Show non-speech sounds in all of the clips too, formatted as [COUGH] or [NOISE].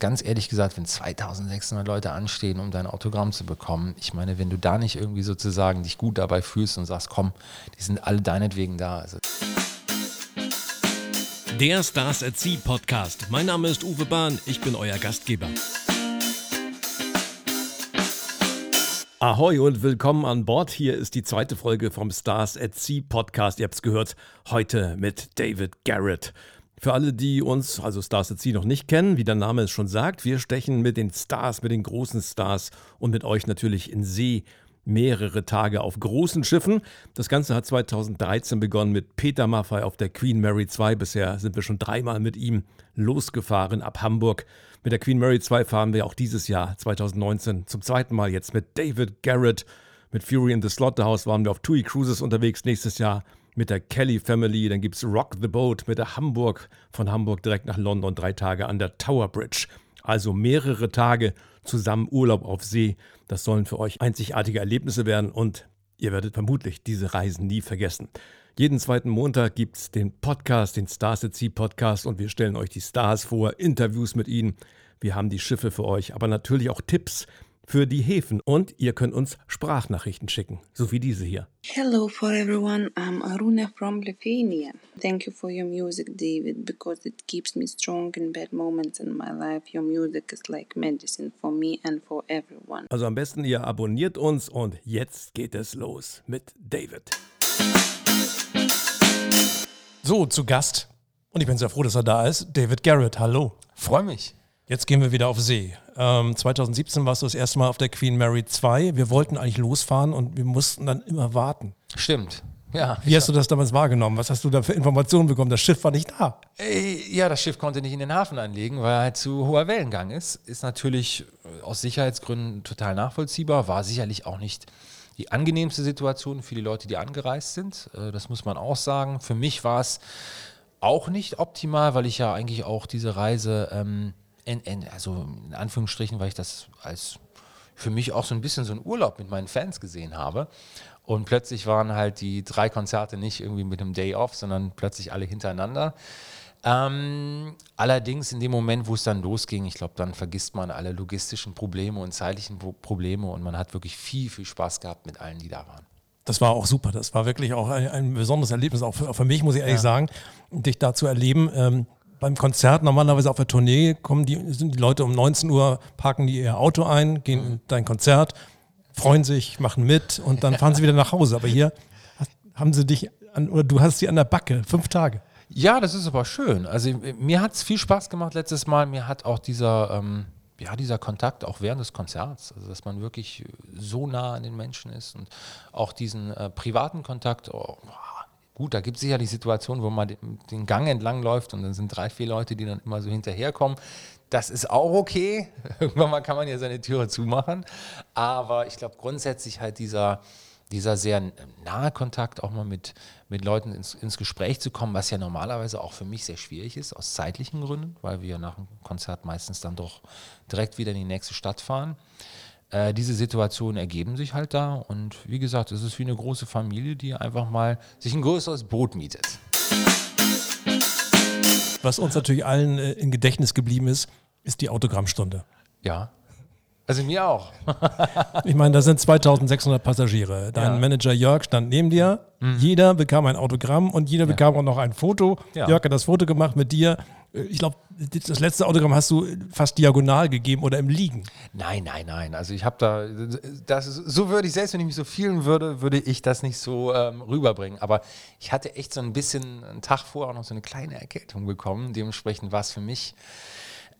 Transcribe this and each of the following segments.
Ganz ehrlich gesagt, wenn 2600 Leute anstehen, um dein Autogramm zu bekommen, ich meine, wenn du da nicht irgendwie sozusagen dich gut dabei fühlst und sagst, komm, die sind alle deinetwegen da. Also Der Stars at Sea Podcast. Mein Name ist Uwe Bahn, ich bin euer Gastgeber. Ahoi und willkommen an Bord. Hier ist die zweite Folge vom Stars at Sea Podcast. Ihr habt es gehört, heute mit David Garrett. Für alle, die uns, also Stars at Sea, noch nicht kennen, wie der Name es schon sagt, wir stechen mit den Stars, mit den großen Stars und mit euch natürlich in See mehrere Tage auf großen Schiffen. Das Ganze hat 2013 begonnen mit Peter Maffay auf der Queen Mary 2. Bisher sind wir schon dreimal mit ihm losgefahren ab Hamburg. Mit der Queen Mary 2 fahren wir auch dieses Jahr 2019 zum zweiten Mal jetzt mit David Garrett. Mit Fury in the Slaughterhouse waren wir auf TUI Cruises unterwegs nächstes Jahr mit der Kelly Family. Dann gibt es Rock the Boat mit der Hamburg, von Hamburg direkt nach London, drei Tage an der Tower Bridge. Also mehrere Tage zusammen Urlaub auf See. Das sollen für euch einzigartige Erlebnisse werden und ihr werdet vermutlich diese Reisen nie vergessen. Jeden zweiten Montag gibt es den Podcast, den Stars at Sea Podcast und wir stellen euch die Stars vor, Interviews mit ihnen. Wir haben die Schiffe für euch, aber natürlich auch Tipps, für die Häfen und ihr könnt uns Sprachnachrichten schicken, so wie diese hier. Hello for everyone. I'm Aruna from Lithuania. Thank you for your music, David, because it keeps me strong in bad moments in my life. Your music is like medicine for me and for everyone. Also am besten ihr abonniert uns und jetzt geht es los mit David. So, zu Gast. Und ich bin sehr froh, dass er da ist. David Garrett, hallo. freue mich. Jetzt gehen wir wieder auf See. Ähm, 2017 warst du das erste Mal auf der Queen Mary 2. Wir wollten eigentlich losfahren und wir mussten dann immer warten. Stimmt. Ja. Wie hast du das damals wahrgenommen? Was hast du da für Informationen bekommen? Das Schiff war nicht da. Ey, Ja, das Schiff konnte nicht in den Hafen anlegen, weil er halt zu hoher Wellengang ist. Ist natürlich äh, aus Sicherheitsgründen total nachvollziehbar. War sicherlich auch nicht die angenehmste Situation für die Leute, die angereist sind. Äh, Das muss man auch sagen. Für mich war es auch nicht optimal, weil ich ja eigentlich auch diese Reise, ähm, in, in, also in Anführungsstrichen, weil ich das als für mich auch so ein bisschen so ein Urlaub mit meinen Fans gesehen habe. Und plötzlich waren halt die drei Konzerte nicht irgendwie mit einem Day Off, sondern plötzlich alle hintereinander. Ähm, allerdings in dem Moment, wo es dann losging, ich glaube, dann vergisst man alle logistischen Probleme und zeitlichen Pro- Probleme und man hat wirklich viel, viel Spaß gehabt mit allen, die da waren. Das war auch super. Das war wirklich auch ein, ein besonderes Erlebnis, auch für, auch für mich, muss ich ehrlich sagen, dich da zu erleben. Ähm, beim Konzert, normalerweise auf der Tournee, kommen die, sind die Leute um 19 Uhr, parken die ihr Auto ein, gehen in dein Konzert, freuen sich, machen mit und dann fahren sie wieder nach Hause. Aber hier haben sie dich an, oder du hast sie an der Backe, fünf Tage. Ja, das ist aber schön. Also äh, mir hat es viel Spaß gemacht letztes Mal. Mir hat auch dieser, ähm, ja, dieser Kontakt auch während des Konzerts, also dass man wirklich so nah an den Menschen ist und auch diesen äh, privaten Kontakt. Oh, gut, da gibt es sicherlich Situationen, wo man den, Gang entlang läuft und dann sind drei, vier Leute, die dann immer so hinterherkommen. Das ist auch okay. [LAUGHS] Irgendwann mal kann man ja seine Türe zumachen. Aber ich glaube grundsätzlich halt dieser, dieser sehr nahe Kontakt, auch mal mit, mit Leuten ins, ins Gespräch zu kommen, was ja normalerweise auch für mich sehr schwierig ist, aus zeitlichen Gründen, weil wir nach dem Konzert meistens dann doch direkt wieder in die nächste Stadt fahren. Äh, diese Situationen ergeben sich halt da und wie gesagt, es ist wie eine große Familie, die einfach mal sich ein größeres Boot mietet. Was uns natürlich allen äh, im Gedächtnis geblieben ist, ist die Autogrammstunde. Ja. Also mir auch. [LAUGHS] Ich meine, da sind 2600 Passagiere. Dein Ja. Mhm. Manager Jörg stand neben dir. Jeder bekam ein Autogramm und jeder bekam auch noch ein Foto. Ja. Jörg hat das Foto gemacht mit dir. Äh, Ich glaube, das letzte Autogramm hast du fast diagonal gegeben oder im Liegen. Nein, nein, nein. Also ich habe da, das ist, so würde ich selbst, wenn ich mich so fühlen würde, würde ich das nicht so ähm, rüberbringen. Aber ich hatte echt so ein bisschen einen Tag vorher noch so eine kleine Erkältung bekommen. Dementsprechend war es für mich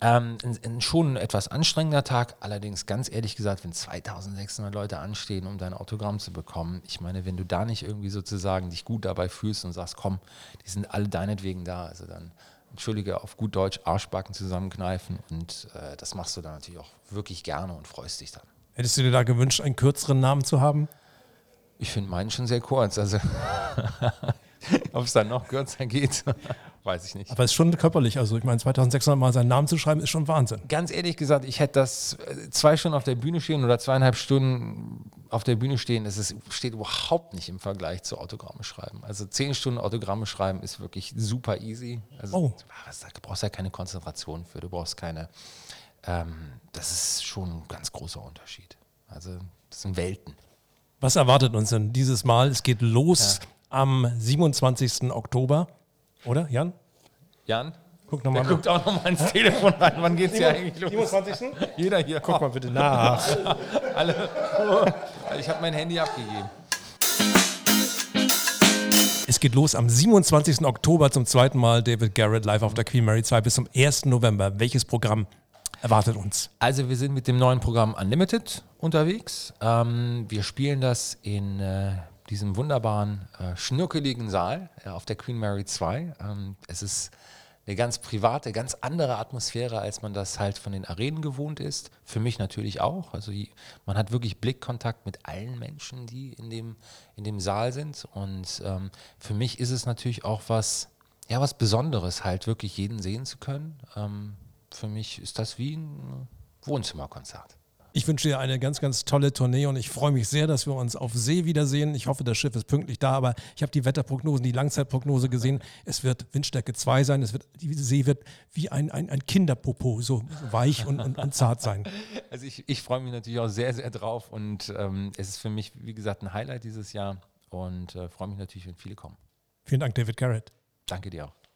ähm, schon ein etwas anstrengender Tag. Allerdings ganz ehrlich gesagt, wenn 2600 Leute anstehen, um dein Autogramm zu bekommen, ich meine, wenn du da nicht irgendwie sozusagen dich gut dabei fühlst und sagst, komm, die sind alle deinetwegen da, also dann entschuldige, auf gut Deutsch Arschbacken zusammenkneifen und äh, das machst du dann natürlich auch wirklich gerne und freust dich dann. Hättest du dir da gewünscht, einen kürzeren Namen zu haben? Ich finde meinen schon sehr kurz, also [LAUGHS] ob es dann noch kürzer geht, weiß ich nicht. Aber es ist schon körperlich. Also ich meine, 2600 Mal seinen Namen zu schreiben, ist schon Wahnsinn. Ganz ehrlich gesagt, ich hätte das äh, zwei Stunden auf der Bühne stehen oder zweieinhalb Stunden auf der Bühne stehen, das ist, steht überhaupt nicht im Vergleich zu Autogramme schreiben. Also zehn Stunden Autogramme schreiben ist wirklich super easy. Also Oh. da brauchst du ja keine Konzentration für, du brauchst keine ähm, das ist schon ein ganz großer Unterschied. Also das sind Welten. Was erwartet uns denn dieses Mal? Es geht los ja. am 27. Oktober, oder Jan? Jan? Guck nochmal. Der guckt auch nochmal ins Telefon rein. Wann geht es hier eigentlich los? 27. Jeder hier. Guck mal bitte nach. [LAUGHS] Alle. Ich habe mein Handy abgegeben. Es geht los am 27. Oktober zum zweiten Mal David Garrett live auf der Queen Mary 2 bis zum 1. November. Welches Programm erwartet uns? Also wir sind mit dem neuen Programm Unlimited unterwegs. Ähm, wir spielen das in äh, diesem wunderbaren, äh, schnuckeligen Saal äh, auf der Queen Mary 2. Ähm, es ist eine ganz private, ganz andere Atmosphäre, als man das halt von den Arenen gewohnt ist. Für mich natürlich auch. Also man hat wirklich Blickkontakt mit allen Menschen, die in dem, in dem Saal sind. Und ähm, für mich ist es natürlich auch was, ja, was Besonderes, halt wirklich jeden sehen zu können. Ähm, für mich ist das wie ein Wohnzimmerkonzert. Ich wünsche dir eine ganz, ganz tolle Tournee und ich freue mich sehr, dass wir uns auf See wiedersehen. Ich hoffe, das Schiff ist pünktlich da, aber ich habe die Wetterprognosen, die Langzeitprognose gesehen. Es wird Windstärke 2 sein. Es wird, die See wird wie ein, ein, ein Kinderpopo, so, weich und, und, und, zart sein. [LAUGHS] Also ich, ich freue mich natürlich auch sehr, sehr drauf und ähm, es ist für mich, wie gesagt, ein Highlight dieses Jahr und äh, freue mich natürlich, wenn viele kommen. Vielen Dank, David Garrett. Danke dir auch.